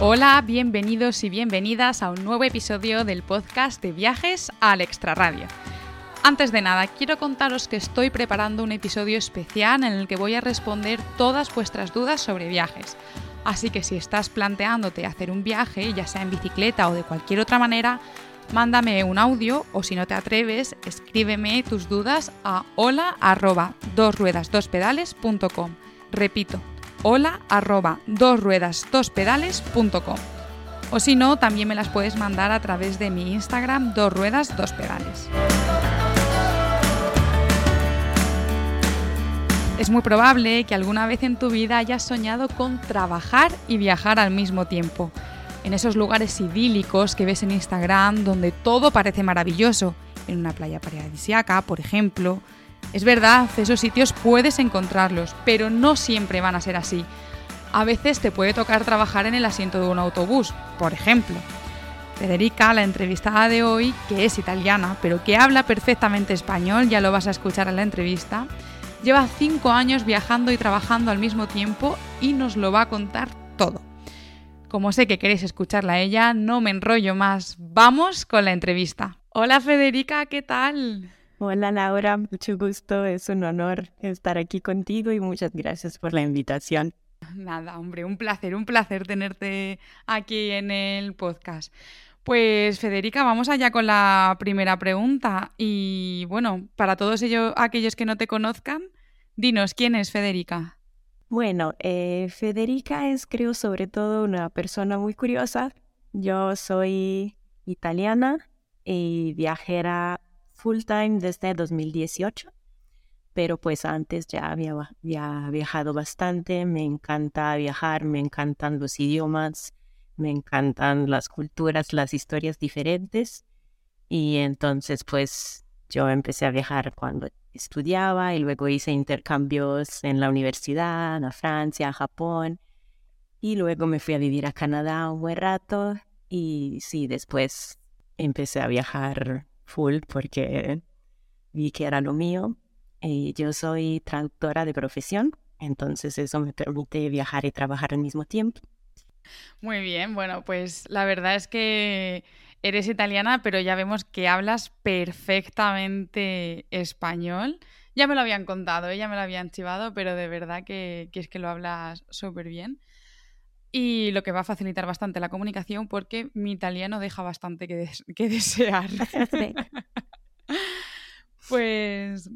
Hola, bienvenidos y bienvenidas a un nuevo episodio del podcast de viajes al extrarradio. Antes de nada, quiero contaros que estoy preparando un episodio especial en el que voy a responder todas vuestras dudas sobre viajes. Así que si estás planteándote hacer un viaje, ya sea en bicicleta o de cualquier otra manera, mándame un audio o si no te atreves, escríbeme tus dudas a hola arroba Repito, hola arroba dosruedasdospedales.com o si no, también me las puedes mandar a través de mi Instagram dos ruedas dos pedales. Es muy probable que alguna vez en tu vida hayas soñado con trabajar y viajar al mismo tiempo. En esos lugares idílicos que ves en Instagram donde todo parece maravilloso, en una playa paradisiaca, por ejemplo, es verdad, esos sitios puedes encontrarlos, pero no siempre van a ser así. A veces te puede tocar trabajar en el asiento de un autobús, por ejemplo. Federica, la entrevistada de hoy, que es italiana, pero que habla perfectamente español, ya lo vas a escuchar en la entrevista, lleva cinco años viajando y trabajando al mismo tiempo y nos lo va a contar todo. Como sé que queréis escucharla a ella, no me enrollo más. Vamos con la entrevista. Hola Federica, ¿qué tal? Hola Laura, mucho gusto, es un honor estar aquí contigo y muchas gracias por la invitación. Nada, hombre, un placer, un placer tenerte aquí en el podcast. Pues Federica, vamos allá con la primera pregunta. Y bueno, para todos ellos, aquellos que no te conozcan, dinos, ¿quién es Federica? Bueno, eh, Federica es creo sobre todo una persona muy curiosa. Yo soy italiana y viajera full time desde 2018, pero pues antes ya había, viajado bastante, me encanta viajar, me encantan los idiomas, me encantan las culturas, las historias diferentes y entonces pues yo empecé a viajar cuando estudiaba y luego hice intercambios en la universidad, a Francia, a Japón y luego me fui a vivir a Canadá un buen rato y sí, después empecé a viajar full porque vi que era lo mío. Y yo soy traductora de profesión, entonces eso me permite viajar y trabajar al mismo tiempo. Muy bien, bueno, pues la verdad es que eres italiana, pero ya vemos que hablas perfectamente español. Ya me lo habían contado, ya me lo habían chivado, pero de verdad que, que es que lo hablas súper bien y lo que va a facilitar bastante la comunicación porque mi italiano deja bastante que, que desear. pues,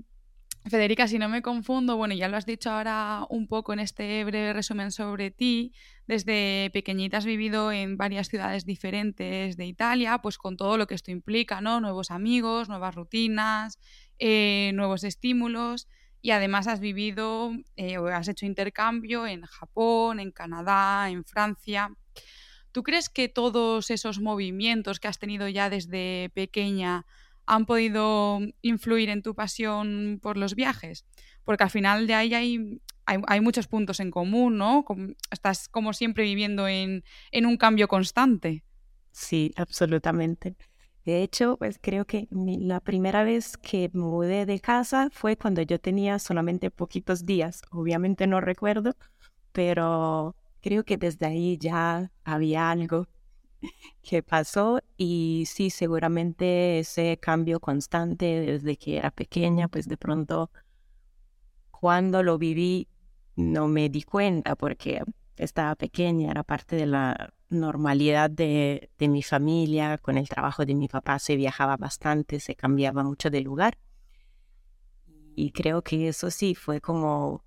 Federica, si no me confundo, bueno, ya lo has dicho ahora un poco en este breve resumen sobre ti, desde pequeñita has vivido en varias ciudades diferentes de Italia, pues con todo lo que esto implica, ¿no? Nuevos amigos, nuevas rutinas, eh, nuevos estímulos y además has vivido eh, o has hecho intercambio en Japón, en Canadá, en Francia. ¿Tú crees que todos esos movimientos que has tenido ya desde pequeña han podido influir en tu pasión por los viajes? Porque al final de ahí hay, hay, muchos puntos en común, ¿no? Estás como siempre viviendo en, en un cambio constante. Sí, absolutamente. De hecho, pues creo que la primera vez que me mudé de casa fue cuando yo tenía solamente poquitos días. Obviamente no recuerdo, pero creo que desde ahí ya había algo que pasó y sí, seguramente ese cambio constante desde que era pequeña, pues de pronto cuando lo viví no me di cuenta porque estaba pequeña, era parte de la normalidad de, de, mi familia, con el trabajo de mi papá se viajaba bastante, se cambiaba mucho de lugar. Y creo que eso sí fue como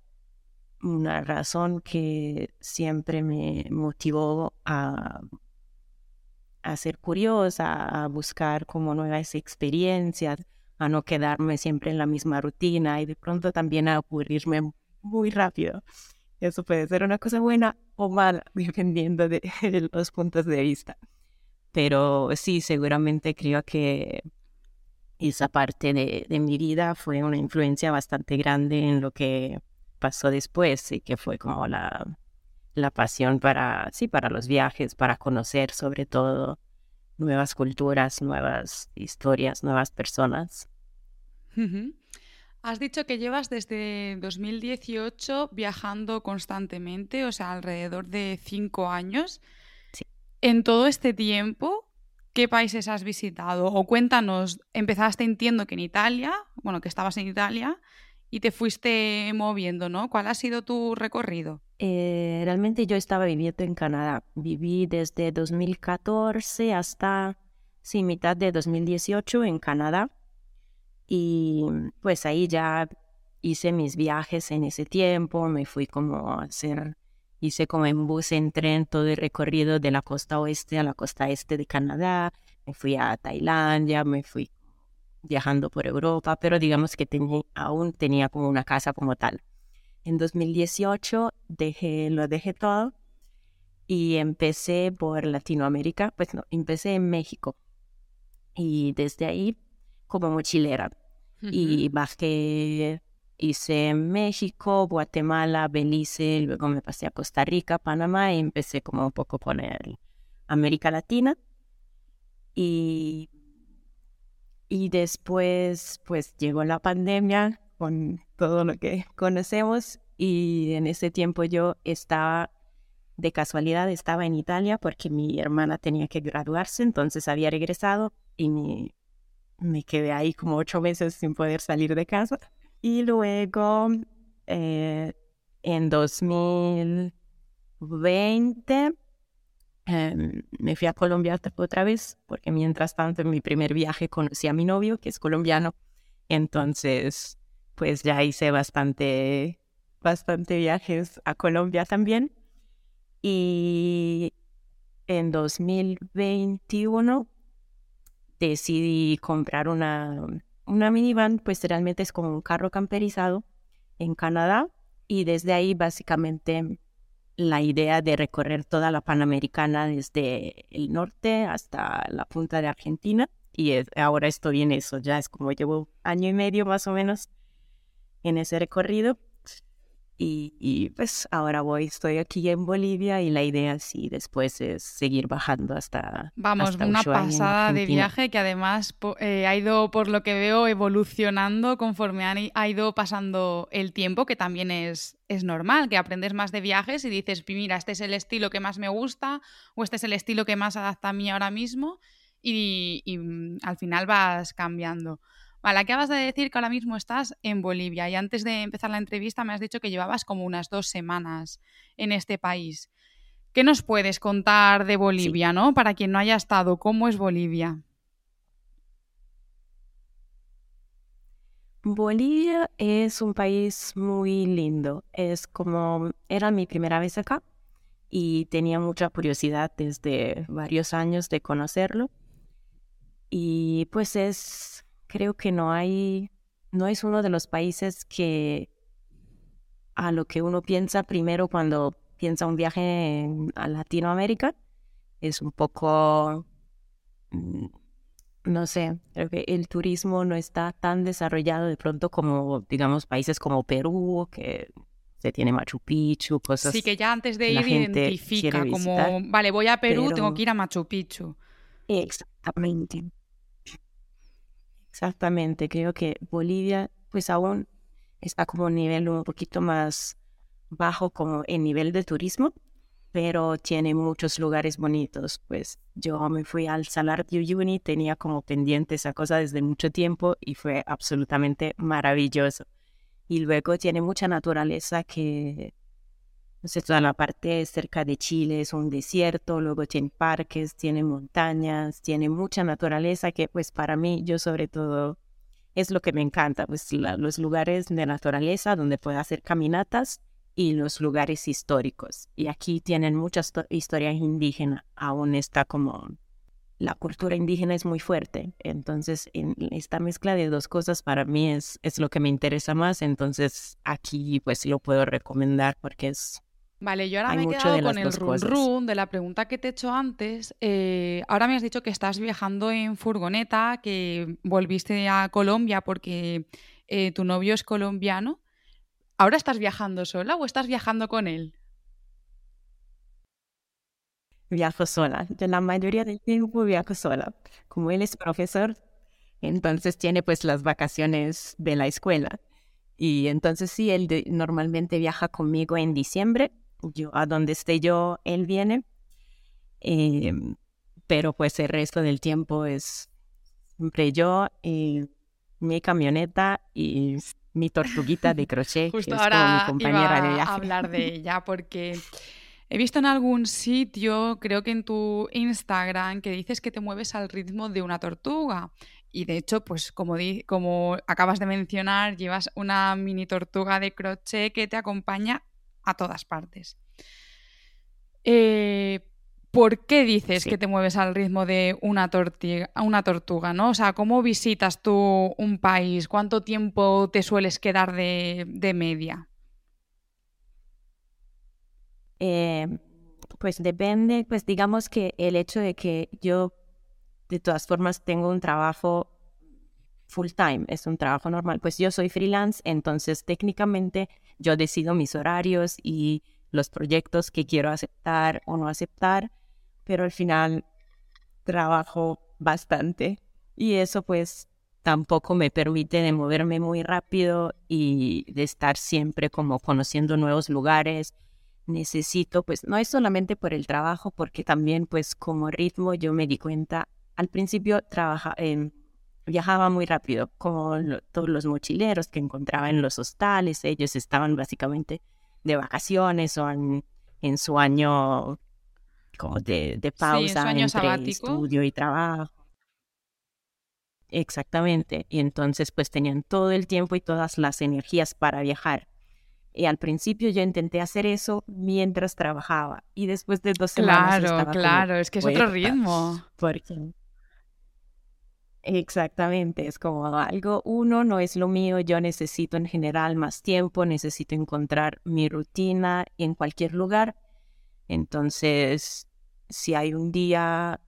una razón que siempre me motivó a, a ser curiosa, a buscar como nuevas experiencias, a no quedarme siempre en la misma rutina y de pronto también a aburrirme muy rápido. Eso puede ser una cosa buena o mala, dependiendo de, los puntos de vista. Pero sí, seguramente creo que esa parte de, mi vida fue una influencia bastante grande en lo que pasó después y que fue como la, la pasión para, sí, para los viajes, para conocer sobre todo nuevas culturas, nuevas historias, nuevas personas. Has dicho que llevas desde 2018 viajando constantemente, o sea, alrededor de cinco años. Sí. En todo este tiempo, ¿qué países has visitado? O cuéntanos, empezaste, entiendo que en Italia, bueno, que estabas en Italia, y te fuiste moviendo, ¿no? ¿Cuál ha sido tu recorrido? Eh, realmente yo estaba viviendo en Canadá. Viví desde 2014 hasta, sí, mitad de 2018 en Canadá. Y pues ahí ya hice mis viajes en ese tiempo, me fui como a hacer, hice como en bus, en tren todo el recorrido de la costa oeste a la costa este de Canadá, me fui a Tailandia, me fui viajando por Europa, pero digamos que tenía, aún tenía como una casa como tal. En 2018 dejé, lo dejé todo y empecé por Latinoamérica, pues no, empecé en México y desde ahí como mochilera y bajé, hice México, Guatemala, Belice, luego me pasé a Costa Rica, Panamá y empecé como un poco por América Latina. Y y después, pues llegó la pandemia con todo lo que conocemos y en ese tiempo yo estaba, de casualidad, estaba en Italia porque mi hermana tenía que graduarse, entonces había regresado y me, me quedé ahí como ocho meses sin poder salir de casa. Y luego, eh, en 2020, Em, me fui a Colombia otra vez, porque mientras tanto en mi primer viaje conocí a mi novio, que es colombiano. Entonces, pues ya hice bastante, bastante viajes a Colombia también. Y en 2021 decidí comprar una, una minivan, pues realmente es como un carro camperizado en Canadá. Y desde ahí básicamente la idea de recorrer toda la Panamericana desde el norte hasta la punta de Argentina. Y ahora estoy en eso, ya es como llevo año y medio más o menos en ese recorrido. Y, pues ahora voy, estoy aquí en Bolivia y la idea sí después es seguir bajando hasta... Vamos, una pasada de viaje que además eh, ha ido, por lo que veo, evolucionando conforme ha ido pasando el tiempo, que también es, es normal, que aprendes más de viajes y dices, mira, este es el estilo que más me gusta o este es el estilo que más adapta a mí ahora mismo y, y mm, al final vas cambiando. Vale, acabas de decir que ahora mismo estás en Bolivia y antes de empezar la entrevista me has dicho que llevabas como unas dos semanas en este país. ¿Qué nos puedes contar de Bolivia, no? Para quien no haya estado, ¿cómo es Bolivia? Bolivia es un país muy lindo. Es como, era mi primera vez acá y tenía mucha curiosidad desde varios años de conocerlo. Y pues es creo que no hay, no es uno de los países que a lo que uno piensa primero cuando piensa un viaje a Latinoamérica. Es un poco, mm, no sé, creo que el turismo no está tan desarrollado de pronto como, digamos, países como Perú, que se tiene Machu Picchu, cosas. Sí, que ya antes de ir identifica como, vale, voy a Perú, tengo que ir a Machu Picchu. Exactamente. Exactamente, creo que Bolivia pues aún está como un nivel un poquito más bajo como en nivel de turismo, pero tiene muchos lugares bonitos. Pues yo me fui al Salar de Uyuni, tenía como pendiente esa cosa desde mucho tiempo y fue absolutamente maravilloso. Y luego tiene mucha naturaleza que entonces, toda la parte cerca de Chile es un desierto, luego tiene parques, tiene montañas, tiene mucha naturaleza que pues para mí, yo sobre todo, es lo que me encanta, pues los lugares de naturaleza donde puedo hacer caminatas y los lugares históricos. Y aquí tienen muchas historias indígenas, aún está como la cultura indígena es muy fuerte. Entonces, en esta mezcla de dos cosas para mí es, es lo que me interesa más. Entonces, aquí pues lo puedo recomendar porque es Vale, yo ahora me he quedado con el run run de la pregunta que te he hecho antes. Eh, ahora me has dicho que estás viajando en furgoneta, que volviste a Colombia porque eh, tu novio es colombiano. ¿Ahora estás viajando sola o estás viajando con él? Viajo sola. De la mayoría del tiempo viajo sola. Como él es profesor, entonces tiene pues las vacaciones de la escuela. Y entonces sí, él normalmente viaja conmigo en diciembre yo a donde esté yo, él viene. Em, pero pues el resto del tiempo es siempre yo, y mi camioneta y mi tortuguita de crochet, Justo que es ahora como mi compañera de viaje. A hablar de ella porque he visto en algún sitio, creo que en tu Instagram, que dices que te mueves al ritmo de una tortuga. Y de hecho, pues como, como acabas de mencionar, llevas una mini tortuga de crochet que te acompaña a todas partes. Eh, ¿Por qué dices que te mueves al ritmo de una, una tortuga, ¿no? O sea, ¿cómo visitas tú un país? ¿Cuánto tiempo te sueles quedar de, media? Eh, pues depende, pues digamos que el hecho de que yo de todas formas tengo un trabajo full time, es un trabajo normal, pues yo soy freelance, entonces técnicamente yo decido mis horarios y los proyectos que quiero aceptar o no aceptar, pero al final trabajo bastante y eso pues tampoco me permite de moverme muy rápido y de estar siempre como conociendo nuevos lugares. Necesito, pues no es solamente por el trabajo, porque también pues como ritmo yo me di cuenta, al principio trabaja, eh, viajaba muy rápido, como todos los mochileros que encontraba en los hostales, ellos estaban básicamente de vacaciones o en, su año como de, pausa entre estudio y trabajo. Exactamente. Y entonces pues tenían todo el tiempo y todas las energías para viajar. Y al principio yo intenté hacer eso mientras trabajaba. Y después de dos semanas. Claro, claro, es que es otro ritmo. Porque Exactamente, es como algo, uno no es lo mío, yo necesito en general más tiempo, necesito encontrar mi rutina en cualquier lugar. Entonces, si hay un día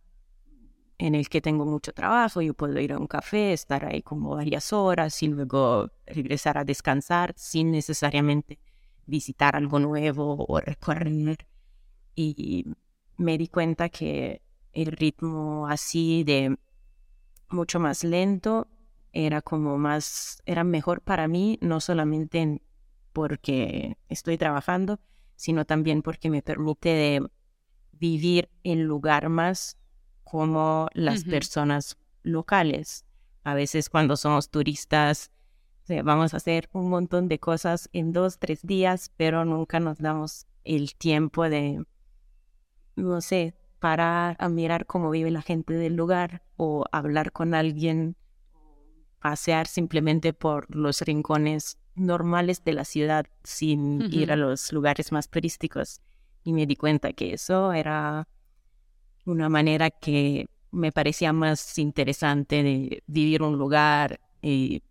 en el que tengo mucho trabajo, yo puedo ir a un café, estar ahí como varias horas y luego regresar a descansar sin necesariamente visitar algo nuevo o recorrer. Y me di cuenta que el ritmo así de mucho más lento, era como más, era mejor para mí, no solamente porque estoy trabajando, sino también porque me permite de vivir el lugar más como las personas locales. A veces cuando somos turistas, vamos a hacer un montón de cosas en dos, tres días, pero nunca nos damos el tiempo de, no sé, parar a mirar cómo vive la gente del lugar o hablar con alguien, pasear simplemente por los rincones normales de la ciudad sin ir a los lugares más turísticos. Y me di cuenta que eso era una manera que me parecía más interesante de vivir un lugar y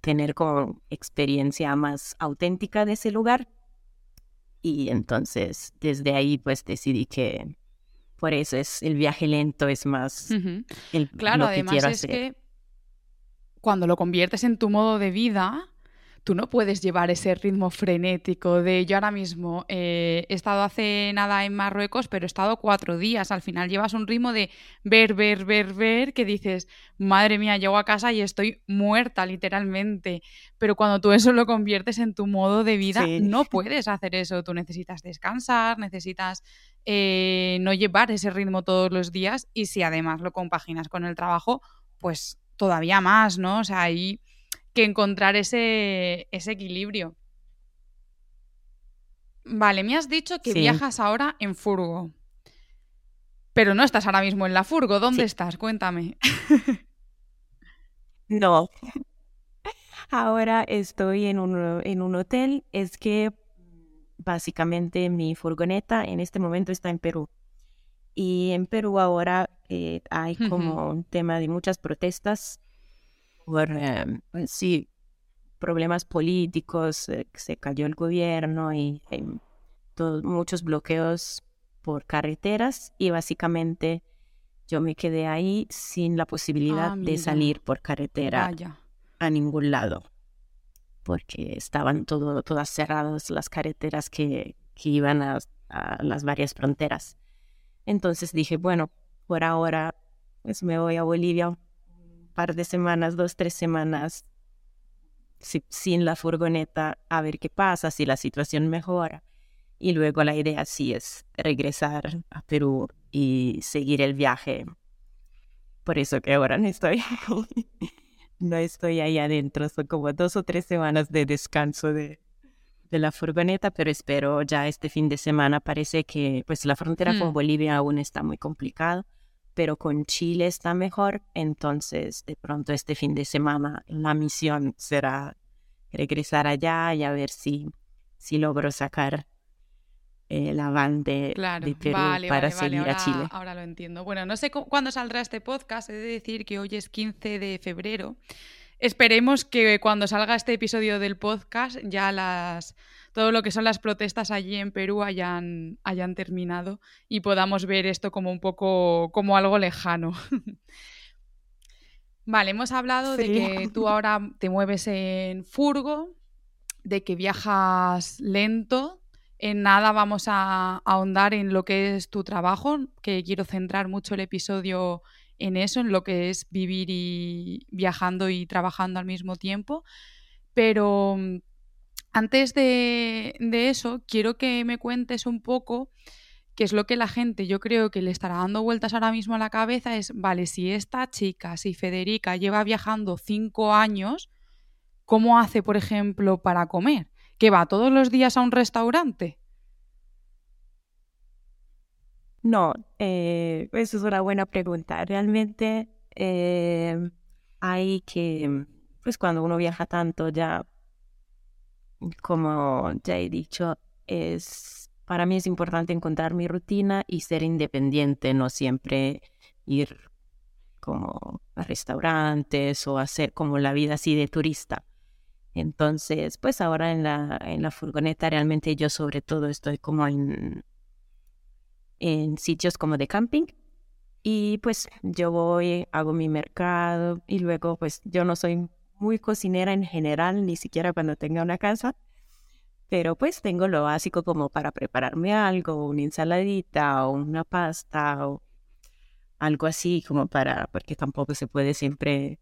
tener como experiencia más auténtica de ese lugar. Y entonces desde ahí pues decidí que por eso es el viaje lento, es más el, claro, además es que cuando lo conviertes en tu modo de vida, tú no puedes llevar ese ritmo frenético de yo ahora mismo eh, he estado hace nada en Marruecos, pero he estado cuatro días. Al final llevas un ritmo de ver, ver, ver, ver, que dices, madre mía, llego a casa y estoy muerta literalmente. Pero cuando tú eso lo conviertes en tu modo de vida, no puedes hacer eso. Tú necesitas descansar, necesitas eh, no llevar ese ritmo todos los días y si además lo compaginas con el trabajo, pues todavía más, ¿no? O sea, hay que encontrar ese, ese equilibrio. Vale, me has dicho que viajas ahora en furgo. Pero no estás ahora mismo en la furgo. ¿Dónde estás? Cuéntame. no. Ahora estoy en un, en un hotel. Es que básicamente mi furgoneta en este momento está en Perú. Y en Perú ahora eh, hay como un tema de muchas protestas por, em, sí, problemas políticos, eh, se cayó el gobierno y muchos bloqueos por carreteras y básicamente yo me quedé ahí sin la posibilidad Ah, de salir por carretera Vaya. a ningún lado, porque estaban todo, todas cerradas las carreteras que, que iban a, a las varias fronteras. Entonces dije, bueno, por ahora pues me voy a Bolivia par de semanas, dos, tres semanas, si- sin la furgoneta, a ver qué pasa, si la situación mejora. Y luego la idea sí es regresar a Perú y seguir el viaje. Por eso que ahora no estoy, no estoy ahí adentro, son como dos o tres semanas de descanso de, de la furgoneta, pero espero ya este fin de semana. Parece que pues la frontera con Hmm. Bolivia aún está muy complicada, pero con Chile está mejor. Entonces, de pronto este fin de semana la misión será regresar allá y a ver si, si logro sacar la van de, Claro, de Perú vale, para vale, vale, seguir ahora, a Chile. ahora lo entiendo. Bueno, no sé cu- cuándo saldrá este podcast, he de decir que hoy es 15 de febrero. Esperemos que cuando salga este episodio del podcast ya las todo lo que son las protestas allí en Perú hayan, hayan terminado y podamos ver esto como un poco como algo lejano. Vale, hemos hablado de que tú ahora te mueves en furgo, de que viajas lento. En nada vamos a ahondar en lo que es tu trabajo, que quiero centrar mucho el episodio en eso, en lo que es vivir y viajando y trabajando al mismo tiempo. Pero antes de, eso, quiero que me cuentes un poco qué es lo que la gente, yo creo que le estará dando vueltas ahora mismo a la cabeza, es, vale, si esta chica, si Federica lleva viajando cinco años, ¿cómo hace, por ejemplo, para comer? ¿Que va todos los días a un restaurante? No, eh, eso es una buena pregunta. Realmente eh, hay que, pues cuando uno viaja tanto, ya, como ya he dicho, es, para mí es importante encontrar mi rutina y ser independiente, no siempre ir como a restaurantes o hacer como la vida así de turista. Entonces, pues ahora en la, en la furgoneta realmente yo sobre todo estoy como en, en sitios como de camping y pues yo voy, hago mi mercado y luego pues yo no soy muy cocinera en general, ni siquiera cuando tenga una casa, pero pues tengo lo básico como para prepararme algo, una ensaladita o una pasta o algo así como para, porque tampoco se puede siempre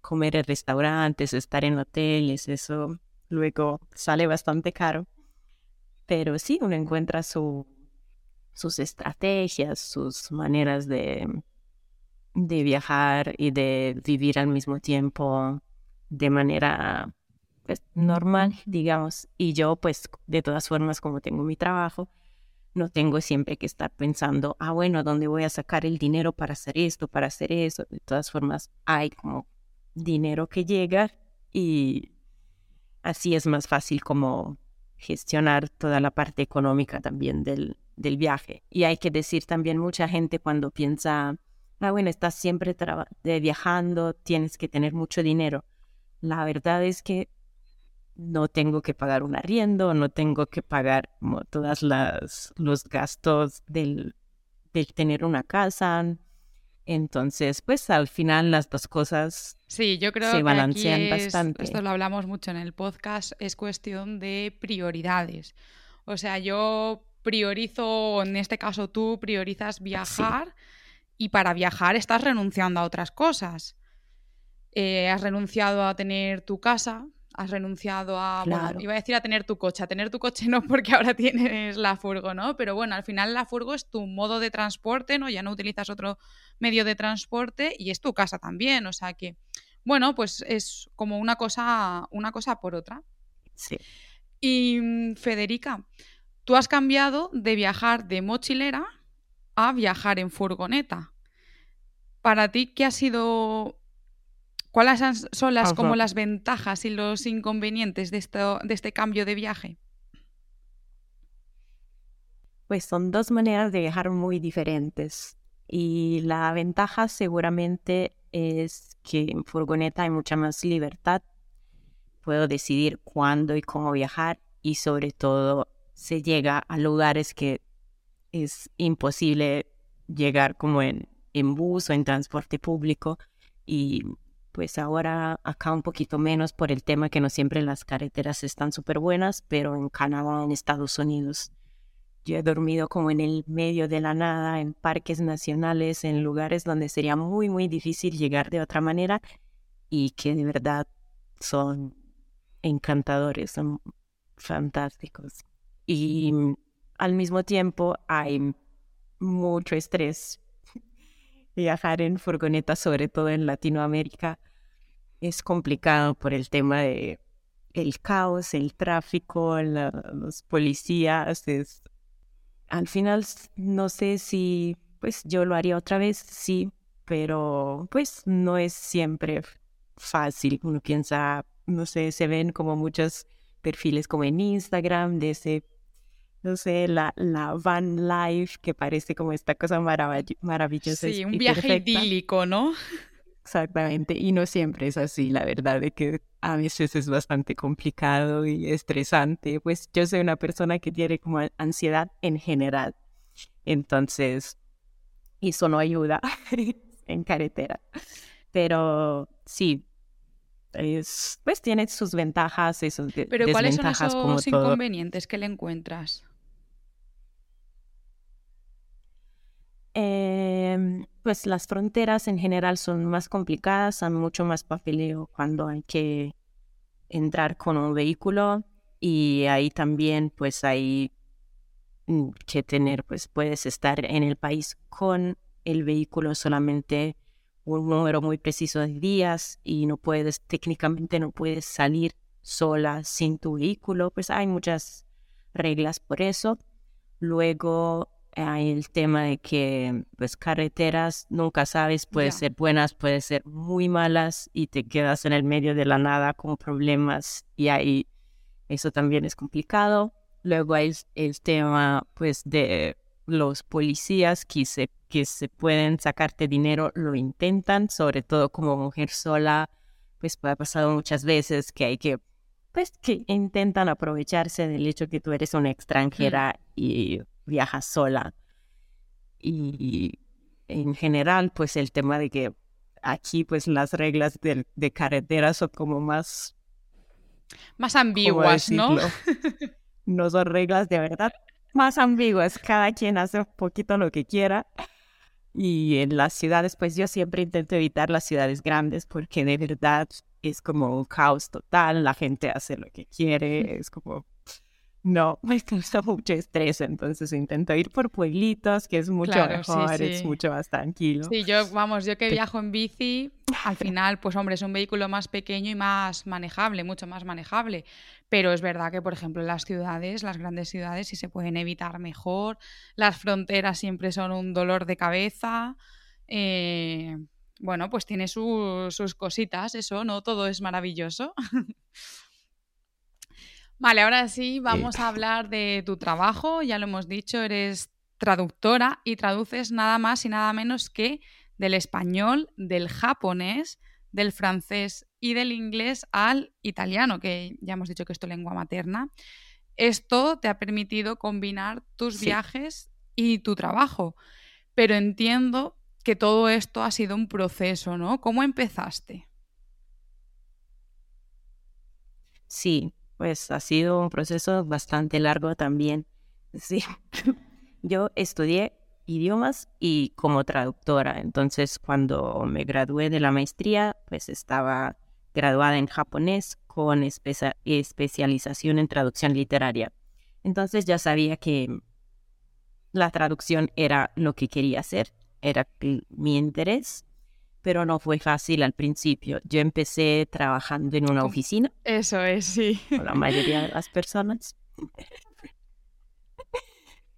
comer en restaurantes o estar en hoteles, eso luego sale bastante caro. Pero sí, uno encuentra su, sus estrategias, sus maneras de, de viajar y de vivir al mismo tiempo de manera pues, normal, digamos. Y yo, pues, de todas formas, como tengo mi trabajo, no tengo siempre que estar pensando, ah, bueno, ¿dónde voy a sacar el dinero para hacer esto, para hacer eso? De todas formas, hay como dinero que llega y así es más fácil como gestionar toda la parte económica también del, del viaje. Y hay que decir también mucha gente cuando piensa, ah, bueno, estás siempre de viajando, tienes que tener mucho dinero. La verdad es que no tengo que pagar un arriendo, no tengo que pagar como todas las los gastos del, del tener una casa. Entonces, pues al final las dos cosas Sí, yo creo se que balancean aquí es- bastante. esto lo hablamos mucho en el podcast, es cuestión de prioridades. O sea, yo priorizo, en este caso tú priorizas viajar y para viajar estás renunciando a otras cosas. Eh, has renunciado a tener tu casa, has renunciado a, bueno, Claro. iba a decir a tener tu coche, a tener tu coche no porque ahora tienes la furgo, ¿no? Pero bueno, al final la furgo es tu modo de transporte, ¿no? Ya no utilizas otro medio de transporte y es tu casa también, o sea que, bueno, pues es como una cosa, una cosa por otra. Sí. Y Federica, tú has cambiado de viajar de mochilera a viajar en furgoneta. Para ti, ¿qué ha sido ¿Cuáles son las, como Ajá. las ventajas y los inconvenientes de, esto, de este cambio de viaje? Pues son dos maneras de viajar muy diferentes. Y la ventaja seguramente es que en furgoneta hay mucha más libertad. Puedo decidir cuándo y cómo viajar y sobre todo se llega a lugares que es imposible llegar como en, en bus o en transporte público y pues ahora acá un poquito menos por el tema que no siempre las carreteras están súper buenas, pero en Canadá, en Estados Unidos, yo he dormido como en el medio de la nada, en parques nacionales, en lugares donde sería muy, muy difícil llegar de otra manera y que de verdad son encantadores, son fantásticos. Y al mismo tiempo hay mucho estrés. Viajar en furgoneta, sobre todo en Latinoamérica, es complicado por el tema de el caos, el tráfico, los policías. Al final no sé si pues yo lo haría otra vez, sí, pero pues no es siempre fácil. Uno piensa, no sé, se ven como muchos perfiles como en Instagram de ese, no sé, la, la van life que parece como esta cosa maravillosa. Sí, un viaje idílico, ¿no? Exactamente, y no siempre es así, la verdad de que a veces es bastante complicado y estresante, pues yo soy una persona que tiene como ansiedad en general, entonces eso no ayuda en carretera, pero sí, es, pues tiene sus ventajas y sus Pero ¿cuáles son esos inconvenientes que le encuentras? Eh, pues las fronteras en general son más complicadas, hay mucho más papeleo cuando hay que entrar con un vehículo y ahí también pues hay mm, que tener, pues puedes estar en el país con el vehículo solamente un número muy preciso de días y no puedes, técnicamente no puedes salir sola sin tu vehículo, pues hay muchas reglas por eso. Luego hay el tema de que pues carreteras nunca sabes, puede ser buenas, puede ser muy malas y te quedas en el medio de la nada con problemas y ahí eso también es complicado. Luego hay el tema pues de los policías que se, que se pueden sacarte dinero, lo intentan, sobre todo como mujer sola, pues ha pasado muchas veces que hay que pues que intentan aprovecharse del hecho que tú eres una extranjera y viaja sola. Y en general, pues el tema de que aquí pues las reglas de, de carretera son como más... Más ambiguas, ¿no? no son reglas de verdad más ambiguas. Cada quien hace un poquito lo que quiera. Y en las ciudades, pues yo siempre intento evitar las ciudades grandes porque de verdad es como un caos total. La gente hace lo que quiere. Es como no, me causa mucho estrés, entonces intento ir por pueblitos, que es mucho mejor, es mucho más tranquilo. Sí, yo, vamos, yo que viajo en bici, al final, pues hombre, es un vehículo más pequeño y más manejable, mucho más manejable. Pero es verdad que, por ejemplo, las ciudades, las grandes ciudades, sí se pueden evitar mejor. Las fronteras siempre son un dolor de cabeza. Eh, bueno, pues tiene sus cositas, eso, ¿no? Todo es maravilloso. Vale, ahora sí, vamos a hablar de tu trabajo. Ya lo hemos dicho, eres traductora y traduces nada más y nada menos que del español, del japonés, del francés y del inglés al italiano, que ya hemos dicho que es tu lengua materna. Esto te ha permitido combinar tus viajes y tu trabajo, pero entiendo que todo esto ha sido un proceso, ¿no? ¿Cómo empezaste? Sí, pues ha sido un proceso bastante largo también. Sí, yo estudié idiomas y como traductora, entonces cuando me gradué de la maestría, pues estaba graduada en japonés con especialización en traducción literaria. Entonces ya sabía que la traducción era lo que quería hacer, era mi interés pero no fue fácil al principio. Yo empecé trabajando en una oficina. Eso es, sí. Con la mayoría de las personas.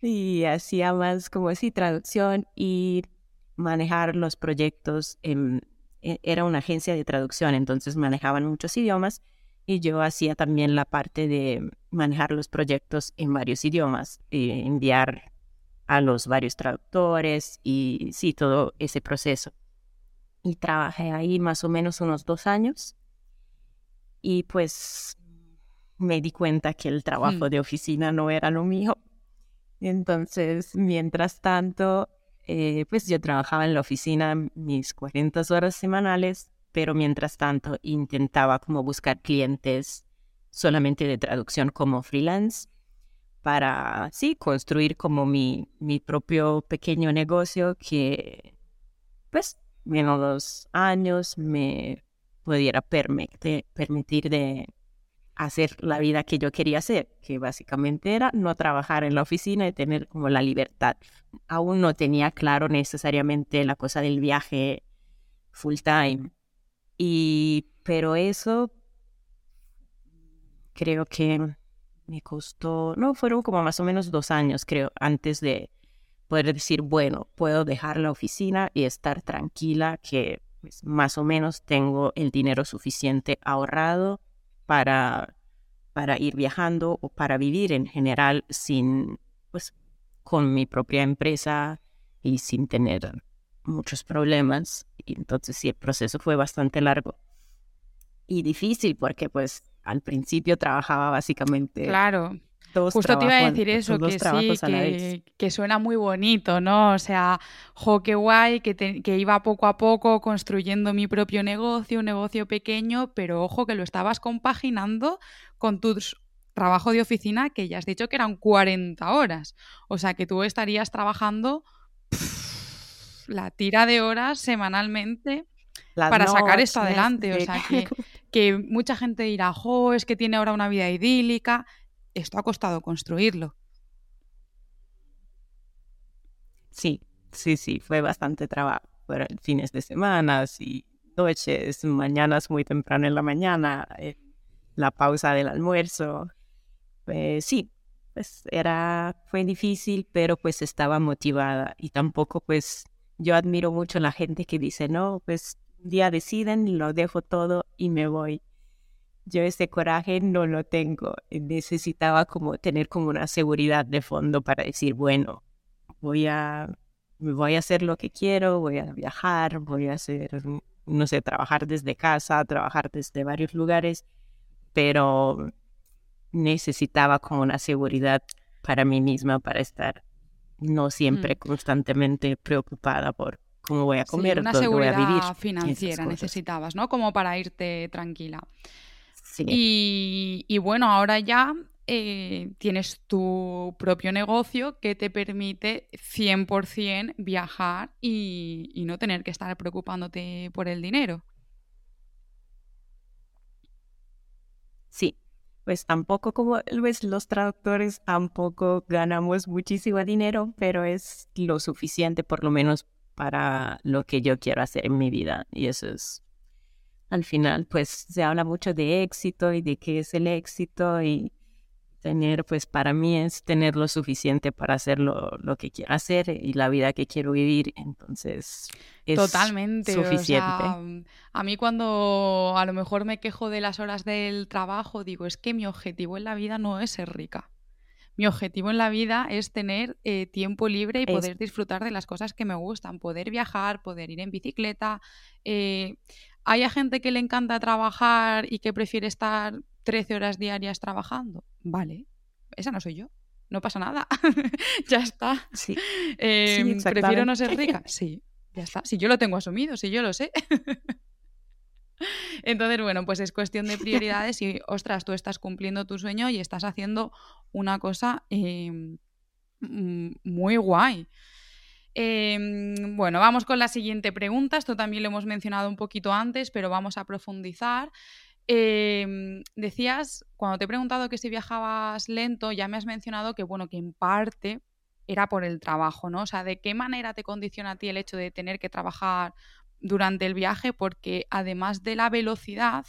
y hacía más como así traducción y manejar los proyectos. En, e, era una agencia de traducción, entonces manejaban muchos idiomas y yo hacía también la parte de manejar los proyectos en varios idiomas, y enviar a los varios traductores y sí, todo ese proceso y trabajé ahí más o menos unos dos años. Y pues me di cuenta que el trabajo Mm. de oficina no era lo mío. Entonces, mientras tanto, eh, pues yo trabajaba en la oficina mis 40 horas semanales, pero mientras tanto intentaba como buscar clientes solamente de traducción como freelance para, sí, construir como mi, mi propio pequeño negocio que, pues, en unos años me pudiera permite- permitir de hacer la vida que yo quería hacer, que básicamente era no trabajar en la oficina y tener como la libertad. Aún no tenía claro necesariamente la cosa del viaje full time. Y, pero eso creo que me costó, no, fueron como más o menos dos años, creo, antes de poder decir, bueno, puedo dejar la oficina y estar tranquila que pues, más o menos tengo el dinero suficiente ahorrado para, para ir viajando o para vivir en general sin, pues, con mi propia empresa y sin tener muchos problemas. Entonces sí, el proceso fue bastante largo y difícil porque pues al principio trabajaba básicamente Claro. Dos Justo te iba a decir eso, que sí, que, que suena muy bonito, ¿no? O sea, jo, qué guay, que, te- que iba poco a poco construyendo mi propio negocio, un negocio pequeño, pero ojo que lo estabas compaginando con tu trabajo de oficina, que ya has dicho que eran 40 horas. O sea, que tú estarías trabajando pff, la tira de horas semanalmente Las para sacar esto adelante. O sea, que, que mucha gente dirá, jo, es que tiene ahora una vida idílica. Esto ha costado construirlo. Sí, sí, sí, fue bastante trabajo. Fueron fines de semana y noches, mañanas muy temprano en la mañana, eh, la pausa del almuerzo. Eh, sí, pues era, fue difícil, pero pues estaba motivada y tampoco pues yo admiro mucho la gente que dice, no, pues un día deciden, lo dejo todo y me voy. Yo ese coraje no lo tengo. Necesitaba como tener como una seguridad de fondo para decir, bueno, voy a, voy a hacer lo que quiero, voy a viajar, voy a hacer, no sé, trabajar desde casa, trabajar desde varios lugares, pero necesitaba como una seguridad para mí misma, para estar no siempre Mm. constantemente preocupada por cómo voy a Sí, comer, una dónde voy a vivir. financiera necesitabas, ¿no? Como para irte tranquila. Y, y bueno, ahora ya eh, tienes tu propio negocio que te permite 100% viajar y, y no tener que estar preocupándote por el dinero. Sí, pues tampoco como pues, los traductores tampoco ganamos muchísimo dinero, pero es lo suficiente por lo menos para lo que yo quiero hacer en mi vida. Y eso es, al final, pues se habla mucho de éxito y de qué es el éxito y tener, pues para mí es tener lo suficiente para hacer lo, lo que quiero hacer y la vida que quiero vivir. Entonces, es Totalmente. o suficiente. sea, a mí cuando a lo mejor me quejo de las horas del trabajo, digo, es que mi objetivo en la vida no es ser rica. Mi objetivo en la vida es tener eh, tiempo libre y Es- poder disfrutar de las cosas que me gustan, poder viajar, poder ir en bicicleta. eh, ¿Hay a gente que le encanta trabajar y que prefiere estar 13 horas diarias trabajando? Vale, esa no soy yo. No pasa nada. ya está. Sí, Eh, ¿Prefiero no ser rica? Sí, ya está. Si yo lo tengo asumido, si yo lo sé. Entonces, bueno, pues es cuestión de prioridades y, ostras, tú estás cumpliendo tu sueño y estás haciendo una cosa eh, mm, muy guay. Eh, bueno, vamos con la siguiente pregunta. Esto también lo hemos mencionado un poquito antes, pero vamos a profundizar. Eh, decías, cuando te he preguntado que si viajabas lento, ya me has mencionado que, bueno, que en parte era por el trabajo, ¿no? O sea, ¿de qué manera te condiciona a ti el hecho de tener que trabajar durante el viaje? Porque además de la velocidad,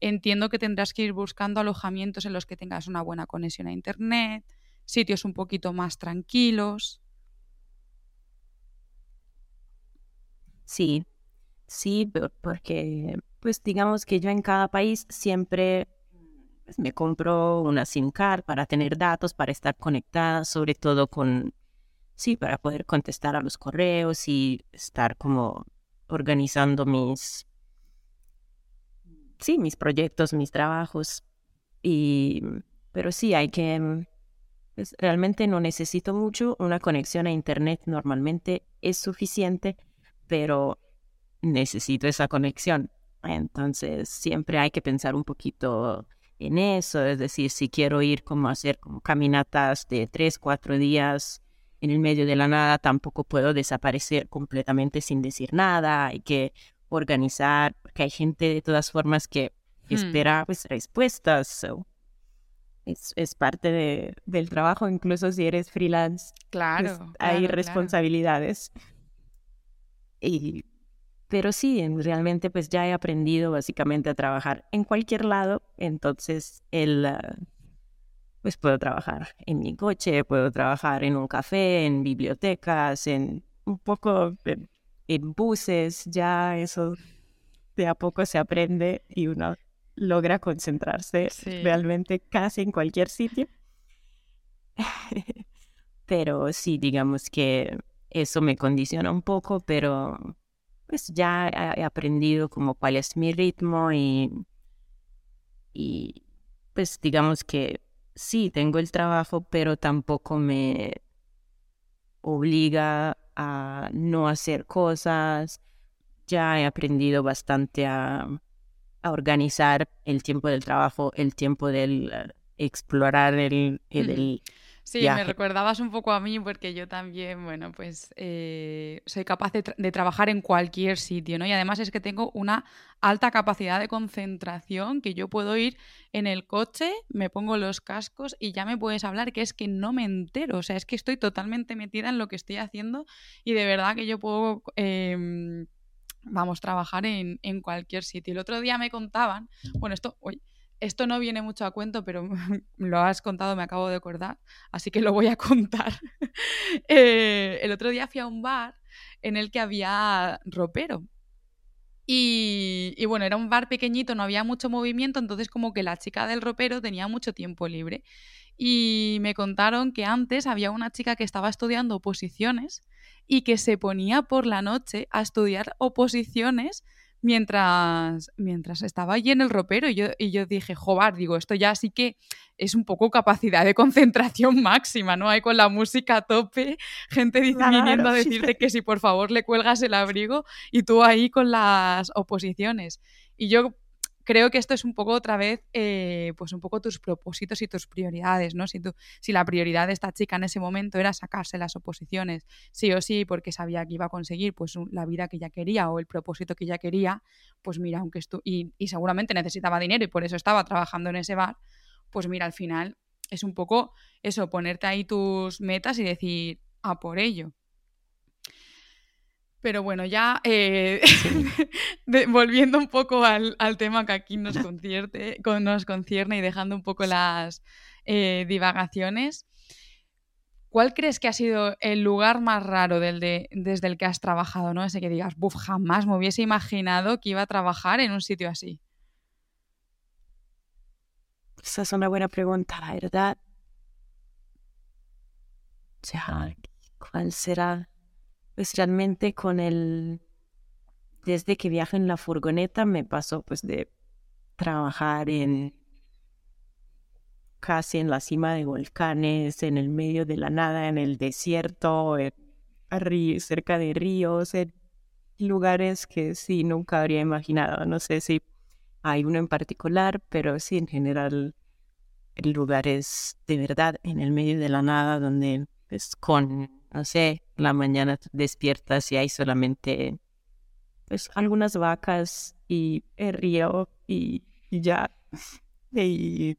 entiendo que tendrás que ir buscando alojamientos en los que tengas una buena conexión a internet, sitios un poquito más tranquilos. Sí, sí, porque pues digamos que yo en cada país siempre pues, me compro una SIM card para tener datos, para estar conectada, sobre todo con, sí, para poder contestar a los correos y estar como organizando mis, sí, mis proyectos, mis trabajos. Y, pero sí, hay que, pues, realmente no necesito mucho, una conexión a Internet normalmente es suficiente, pero necesito esa conexión. Entonces, siempre hay que pensar un poquito en eso, es decir, si quiero ir como a hacer como caminatas de tres, cuatro días en el medio de la nada, tampoco puedo desaparecer completamente sin decir nada, hay que organizar, porque hay gente de todas formas que hmm. espera pues respuestas. es, es, parte de, del trabajo, incluso si eres freelance. Pues, claro. hay responsabilidades. Y pero sí, realmente pues ya he aprendido básicamente a trabajar en cualquier lado, entonces el, ah, pues puedo trabajar en mi coche, puedo trabajar en un café, en bibliotecas, en un poco en, buses, ya eso de a poco se aprende y uno logra concentrarse realmente casi en cualquier sitio. pero sí, digamos que eso me condiciona un poco, pero pues ya he aprendido como cuál es mi ritmo y, y pues digamos que sí, tengo el trabajo, pero tampoco me obliga a no hacer cosas. Ya he aprendido bastante a, a organizar el tiempo del trabajo, el tiempo del explorar el, el, Sí, me recordabas un poco a mí porque yo también, bueno, pues eh, soy capaz de, trabajar en cualquier sitio, ¿no? Y además es que tengo una alta capacidad de concentración que yo puedo ir en el coche, me pongo los cascos y ya me puedes hablar, que es que no me entero, o sea, es que estoy totalmente metida en lo que estoy haciendo y de verdad que yo puedo... Em, vamos, trabajar en, en, cualquier sitio. El otro día me contaban, bueno, esto, uy, esto no viene mucho a cuento, pero lo has contado, me acabo de acordar, así que lo voy a contar. Eh, el otro día fui a un bar en el que había ropero. Y, y, bueno, era un bar pequeñito, no había mucho movimiento, entonces como que la chica del ropero tenía mucho tiempo libre. Y me contaron que antes había una chica que estaba estudiando oposiciones y que se ponía por la noche a estudiar oposiciones mientras, mientras estaba allí en el ropero y yo, y yo dije, jobar, digo, esto ya sí que es un poco capacidad de concentración máxima, ¿no? Hay con la música a tope, gente viniendo a decirte que si por favor le cuelgas el abrigo y tú ahí con las oposiciones. Y yo creo que esto es un poco otra vez, eh, pues un poco tus propósitos y tus prioridades, ¿no? Si, tú, si la prioridad de esta chica en ese momento era sacarse las oposiciones, sí o sí, porque sabía que iba a conseguir pues la vida que ella quería o el propósito que ella quería, pues mira, aunque esto, y, y seguramente necesitaba dinero y por eso estaba trabajando en ese bar, pues mira, al final es un poco eso, ponerte ahí tus metas y decir, a por ello. Pero bueno, ya eh, volviendo un poco al, tema que aquí nos, concierte, nos concierne y dejando un poco las eh, divagaciones, ¿cuál crees que ha sido el lugar más raro del de, desde el que has trabajado? ¿no? Ese que digas, buf, jamás me hubiese imaginado que iba a trabajar en un sitio así. Esa es una buena pregunta, la verdad. ¿cuál será? Pues realmente con el, desde que viajo en la furgoneta me pasó pues de trabajar en casi en la cima de volcanes, en el medio de la nada, en el desierto, cerca de ríos, en lugares que sí nunca habría imaginado. No sé si hay uno en particular, pero sí en general lugares de verdad en el medio de la nada donde pues con no sé, la mañana despiertas y hay solamente pues algunas vacas y el río y, ya. Y,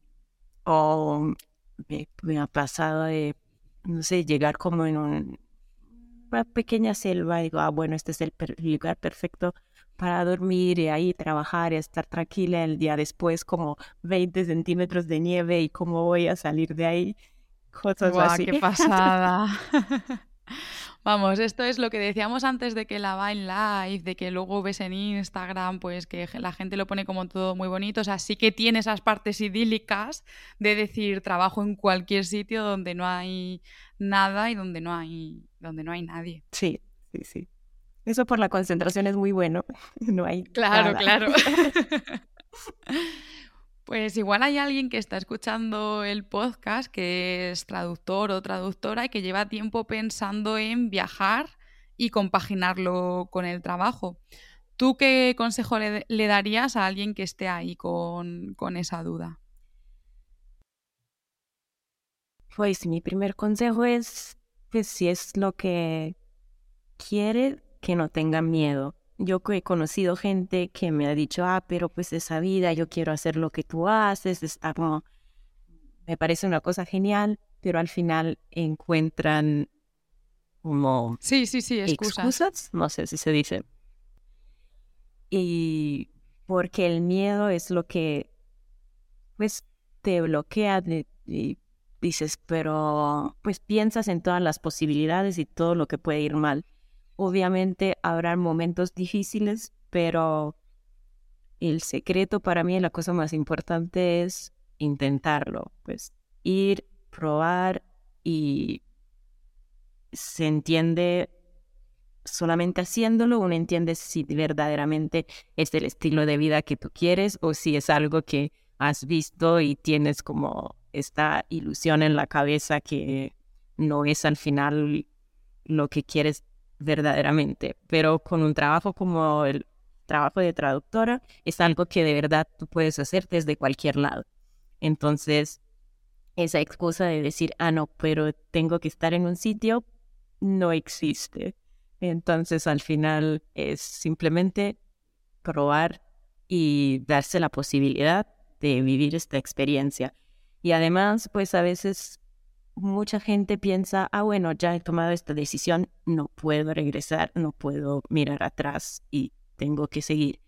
o me, ha pasado de, no sé, llegar como en una pequeña selva y digo, ah, bueno, este es el lugar perfecto para dormir y ahí trabajar y estar tranquila el día después, como 20 centímetros de nieve y cómo voy a salir de ahí cosas ¡Qué pasada! Vamos, esto es lo que decíamos antes de que la va en live, de que luego ves en Instagram, pues que la gente lo pone como todo muy bonito. O sea, sí que tiene esas partes idílicas de decir trabajo en cualquier sitio donde no hay nada y donde no hay, donde no hay nadie. Sí, sí, sí. Eso por la concentración es muy bueno. No hay. Claro, claro. Pues igual hay alguien que está escuchando el podcast que es traductor o traductora y que lleva tiempo pensando en viajar y compaginarlo con el trabajo. ¿Tú qué consejo le, darías a alguien que esté ahí con, con esa duda? Pues mi primer consejo es que si es lo que quiere, que no tenga miedo. Yo he conocido gente que me ha dicho, ah, pero pues esa vida, yo quiero hacer lo que tú haces, está como, me parece una cosa genial, pero al final encuentran como sí, sí, sí, excusas. no sé si se dice. Y porque el miedo es lo que pues te bloquea de, y dices, pero pues piensas en todas las posibilidades y todo lo que puede ir mal. Obviamente habrá momentos difíciles, pero el secreto para mí, la cosa más importante es intentarlo, pues ir, probar y se entiende solamente haciéndolo, uno entiende si verdaderamente es el estilo de vida que tú quieres o si es algo que has visto y tienes como esta ilusión en la cabeza que no es al final lo que quieres verdaderamente. Pero con un trabajo como el trabajo de traductora es algo que de verdad tú puedes hacer desde cualquier lado. Entonces, esa excusa de decir, ah, no, pero tengo que estar en un sitio, no existe. Entonces, al final es simplemente probar y darse la posibilidad de vivir esta experiencia. Y además, pues a veces mucha gente piensa, ah, bueno, ya he tomado esta decisión, no puedo regresar, no puedo mirar atrás y tengo que seguir.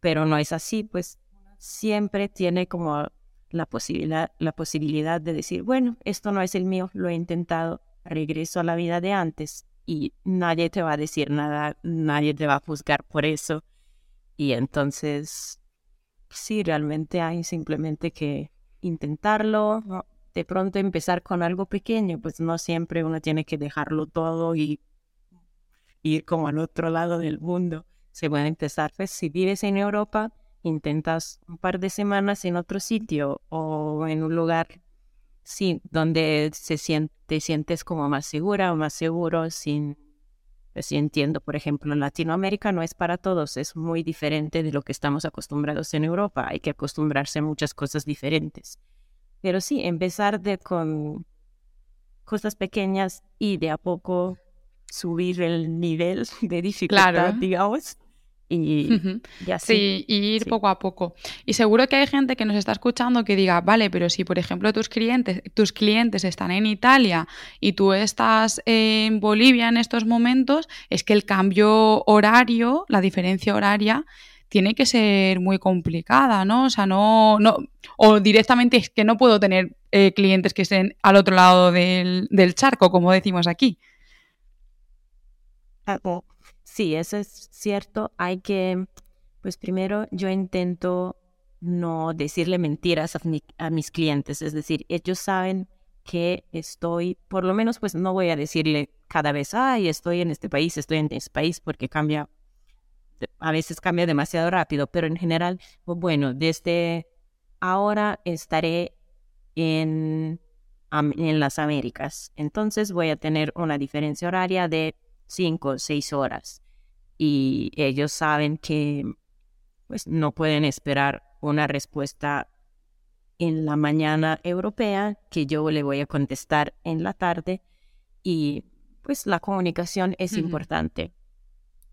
Pero no es así, pues siempre tiene como la posibilidad, la posibilidad de decir, bueno, esto no es el mío, lo he intentado, regreso a la vida de antes y nadie te va a decir nada, nadie te va a juzgar por eso. Y entonces, sí, realmente hay simplemente que intentarlo, de pronto empezar con algo pequeño, pues no siempre uno tiene que dejarlo todo y ir como al otro lado del mundo. Se puede empezar, pues si vives en Europa, intentas un par de semanas en otro sitio o en un lugar, donde se siente, te sientes como más segura o más seguro sin pues, sí entiendo, por ejemplo, Latinoamérica no es para todos, es muy diferente de lo que estamos acostumbrados en Europa, hay que acostumbrarse a muchas cosas diferentes. Pero sí, empezar de con cosas pequeñas y de a poco subir el nivel de dificultad, digamos, y, Sí, ir poco a poco. Y seguro que hay gente que nos está escuchando que diga, vale, pero si por ejemplo tus clientes, tus clientes están en Italia y tú estás en Bolivia en estos momentos, es que el cambio horario, la diferencia horaria, tiene que ser muy complicada, ¿no? O sea, no, no o directamente es que no puedo tener eh, clientes que estén al otro lado del, del charco, como decimos aquí. Sí, eso es cierto. Hay que, pues primero yo intento no decirle mentiras a, mis clientes, es decir, ellos saben que estoy, por lo menos pues no voy a decirle cada vez, ay, estoy en este país, estoy en este país, porque cambia, a veces cambia demasiado rápido, pero en general, pues, bueno, desde ahora estaré en, en las Américas, entonces voy a tener una diferencia horaria de cinco o seis horas. Y ellos saben que pues no pueden esperar una respuesta en la mañana europea que yo le voy a contestar en la tarde. Y pues la comunicación es importante.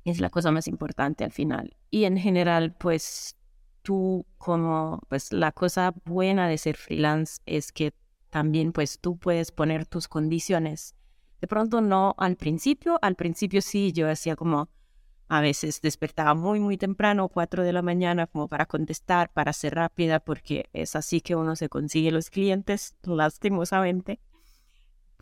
Es la cosa más importante al final. Y en general, pues tú como, pues la cosa buena de ser freelance es que también pues tú puedes poner tus condiciones. De pronto no al principio, al principio sí, yo hacía como, a veces despertaba muy, muy temprano, 4 de la mañana, como para contestar, para ser rápida, porque es así que uno se consigue los clientes, lastimosamente.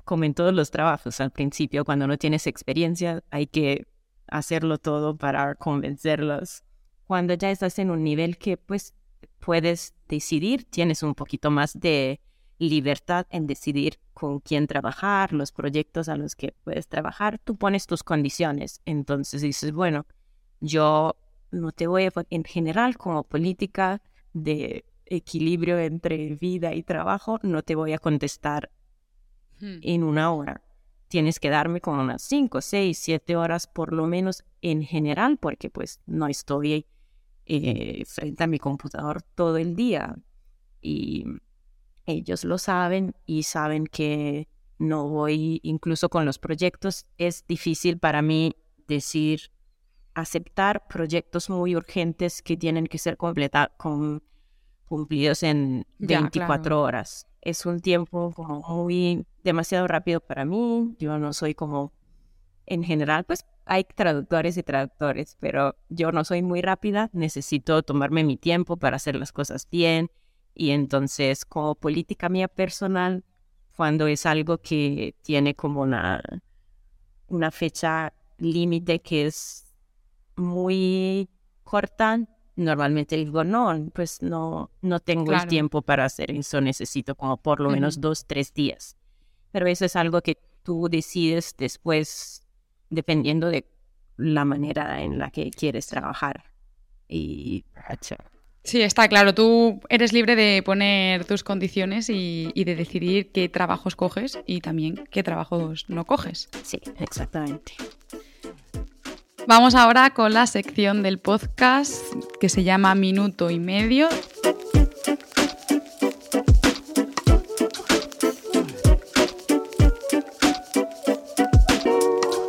Como en todos los trabajos, al principio, cuando no tienes experiencia, hay que hacerlo todo para convencerlos. Cuando ya estás en un nivel que pues puedes decidir, tienes un poquito más de libertad en decidir con quién trabajar, los proyectos a los que puedes trabajar, tú pones tus condiciones. Entonces dices, bueno, yo no te voy a, en general como política de equilibrio entre vida y trabajo, no te voy a contestar Hmm. en una hora. Tienes que darme como unas 5, 6, 7 horas por lo menos en general, porque pues no estoy eh, frente a mi computador todo el día. Y ellos lo saben y saben que no voy, incluso con los proyectos, es difícil para mí decir, aceptar proyectos muy urgentes que tienen que ser completa, con, cumplidos en Ya, 24 claro. horas. Es un tiempo como muy demasiado rápido para mí. Yo no soy como, en general, pues hay traductores y traductores, pero yo no soy muy rápida. Necesito tomarme mi tiempo para hacer las cosas bien. Y entonces, como política mía personal, cuando es algo que tiene como una, una fecha límite que es muy corta, normalmente digo, no, pues no, no tengo Claro. el tiempo para hacer eso, necesito como por lo menos dos, tres días. Pero eso es algo que tú decides después, dependiendo de la manera en la que quieres trabajar. Y Sí, está claro. Tú eres libre de poner tus condiciones y, y de decidir qué trabajos coges y también qué trabajos no coges. sí, exactamente. Vamos ahora con la sección del podcast que se llama Minuto y Medio.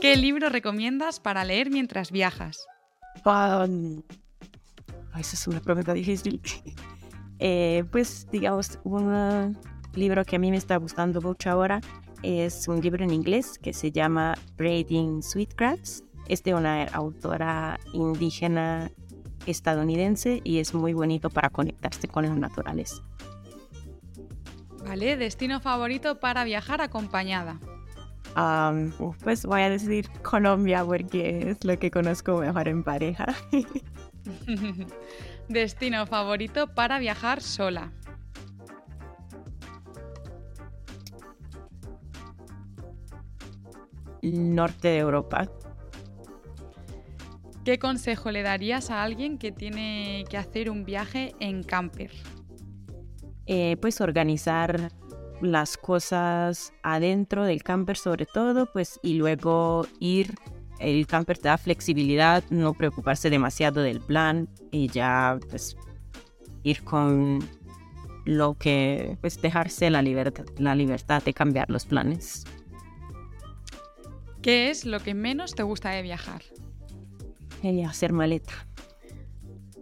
¿Qué libro recomiendas para leer mientras viajas? Um, esa es una pregunta difícil. Eh, pues, digamos, un libro que a mí me está gustando mucho ahora es un libro en inglés que se llama Braiding Sweetgrass. Es de una autora indígena estadounidense y es muy bonito para conectarse con la naturaleza. Vale, destino favorito para viajar acompañada. Um, pues voy a decir Colombia porque es lo que conozco mejor en pareja. destino favorito para viajar sola. Norte de Europa. ¿Qué consejo le darías a alguien que tiene que hacer un viaje en camper? eh, pues organizar las cosas adentro del camper sobre todo, pues y luego ir, el camper te da flexibilidad, no preocuparse demasiado del plan y ya pues ir con lo que, pues dejarse la libertad, la libertad de cambiar los planes. ¿Qué es lo que menos te gusta de viajar? Y hacer maleta.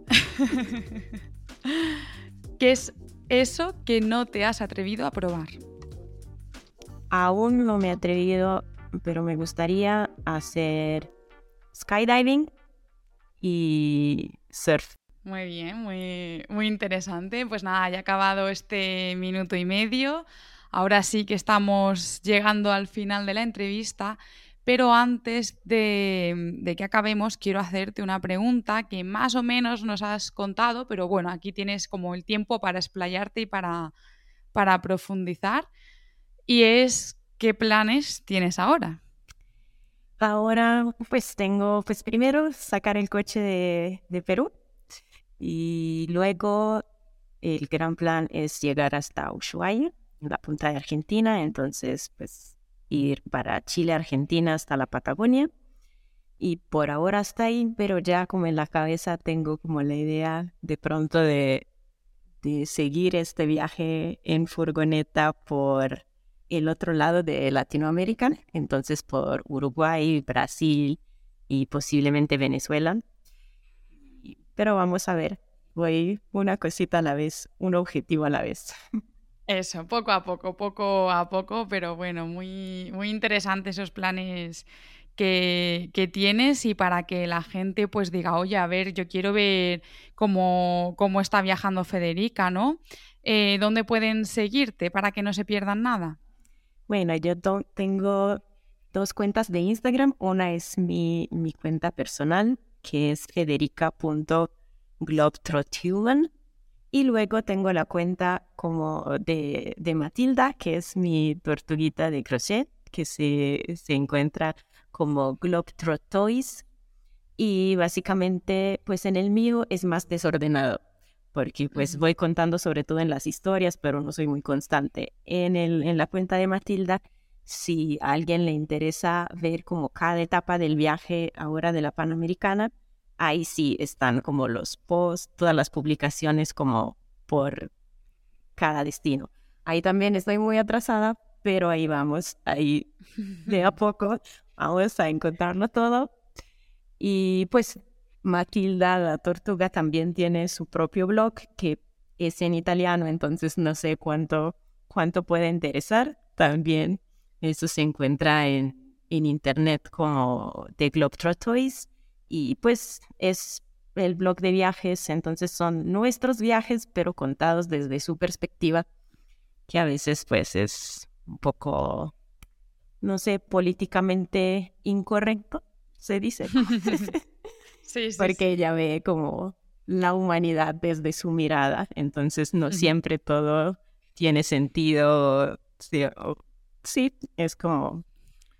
¿Qué es eso que no te has atrevido a probar? Aún no me he atrevido, pero me gustaría hacer skydiving y surf. Muy bien, muy, muy interesante. Pues nada, ya acabado este minuto y medio. Ahora sí que estamos llegando al final de la entrevista, pero antes de, de, que acabemos quiero hacerte una pregunta que más o menos nos has contado, pero bueno, aquí tienes como el tiempo para explayarte y para, para profundizar. Y es, ¿qué planes tienes ahora? Ahora, pues tengo, pues primero sacar el coche de, de Perú y luego el gran plan es llegar hasta Ushuaia, la punta de Argentina, entonces pues ir para Chile, Argentina hasta la Patagonia y por ahora hasta ahí, pero ya como en la cabeza tengo como la idea de pronto de, de seguir este viaje en furgoneta por el otro lado de Latinoamérica, entonces por Uruguay, Brasil y posiblemente Venezuela. Pero vamos a ver, voy una cosita a la vez, un objetivo a la vez. Eso, poco a poco, poco a poco, pero bueno, muy, muy interesantes esos planes que, que, tienes y para que la gente pues diga, oye, a ver, yo quiero ver cómo, cómo está viajando Federica, ¿no? Eh, ¿Dónde pueden seguirte para que no se pierdan nada? Bueno, yo tengo dos cuentas de Instagram. Una es mi, mi cuenta personal, que es federica.globtrothuman. Y luego tengo la cuenta como de, de, Matilda, que es mi tortuguita de crochet, que se, se encuentra como Globetrot Toys. Y básicamente, pues en el mío es más desordenado, porque pues voy contando sobre todo en las historias, pero no soy muy constante. En, el, en la cuenta de Matilda, si a alguien le interesa ver como cada etapa del viaje ahora de la Panamericana, ahí sí están como los posts, todas las publicaciones como por cada destino. Ahí también estoy muy atrasada, pero ahí vamos, ahí de a poco vamos a encontrarlo todo. Y pues Matilda, la tortuga, también tiene su propio blog que es en italiano, entonces no sé cuánto, cuánto puede interesar. También eso se encuentra en, en internet como The Globetrotters y pues es el blog de viajes, entonces son nuestros viajes, pero contados desde su perspectiva, que a veces pues es un poco, no sé, políticamente incorrecto, se dice. sí, sí, Porque ella ve como la humanidad desde su mirada, entonces no siempre todo tiene sentido. sí, es como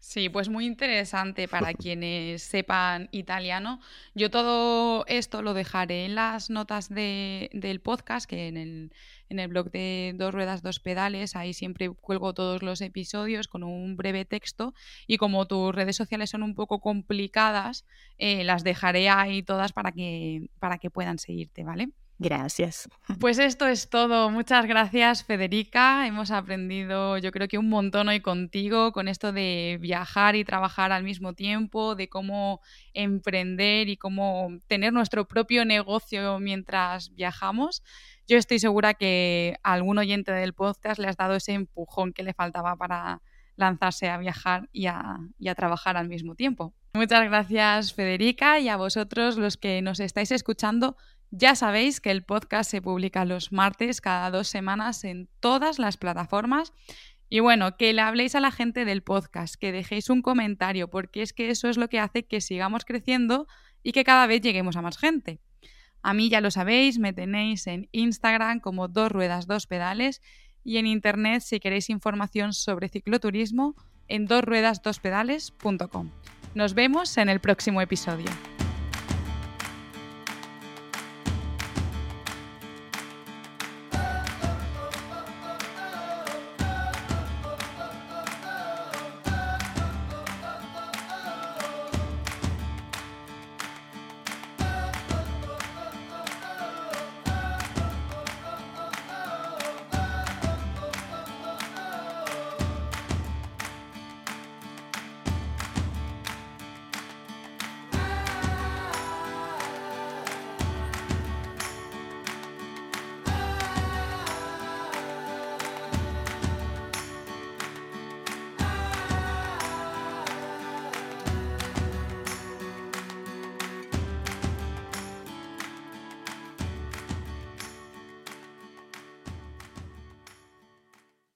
Sí, pues muy interesante para quienes sepan italiano. Yo todo esto lo dejaré en las notas del podcast, que en el, en el blog de Dos Ruedas, Dos Pedales, ahí siempre cuelgo todos los episodios con un breve texto y como tus redes sociales son un poco complicadas, eh, las dejaré ahí todas para que, para que puedan seguirte, ¿vale? Gracias. Pues esto es todo. Muchas gracias, Federica. Hemos aprendido, yo creo que un montón hoy contigo con esto de viajar y trabajar al mismo tiempo, de cómo emprender y cómo tener nuestro propio negocio mientras viajamos. Yo estoy segura que a algún oyente del podcast le has dado ese empujón que le faltaba para lanzarse a viajar y a, y a trabajar al mismo tiempo. Muchas gracias, Federica, y a vosotros los que nos estáis escuchando ya sabéis que el podcast se publica los martes cada dos semanas en todas las plataformas. Y bueno, que le habléis a la gente del podcast, que dejéis un comentario, porque es que eso es lo que hace que sigamos creciendo y que cada vez lleguemos a más gente. A mí ya lo sabéis, me tenéis en Instagram como dos ruedas, dos pedales y en internet si queréis información sobre cicloturismo en dosruedasdospedales.com. Nos vemos en el próximo episodio.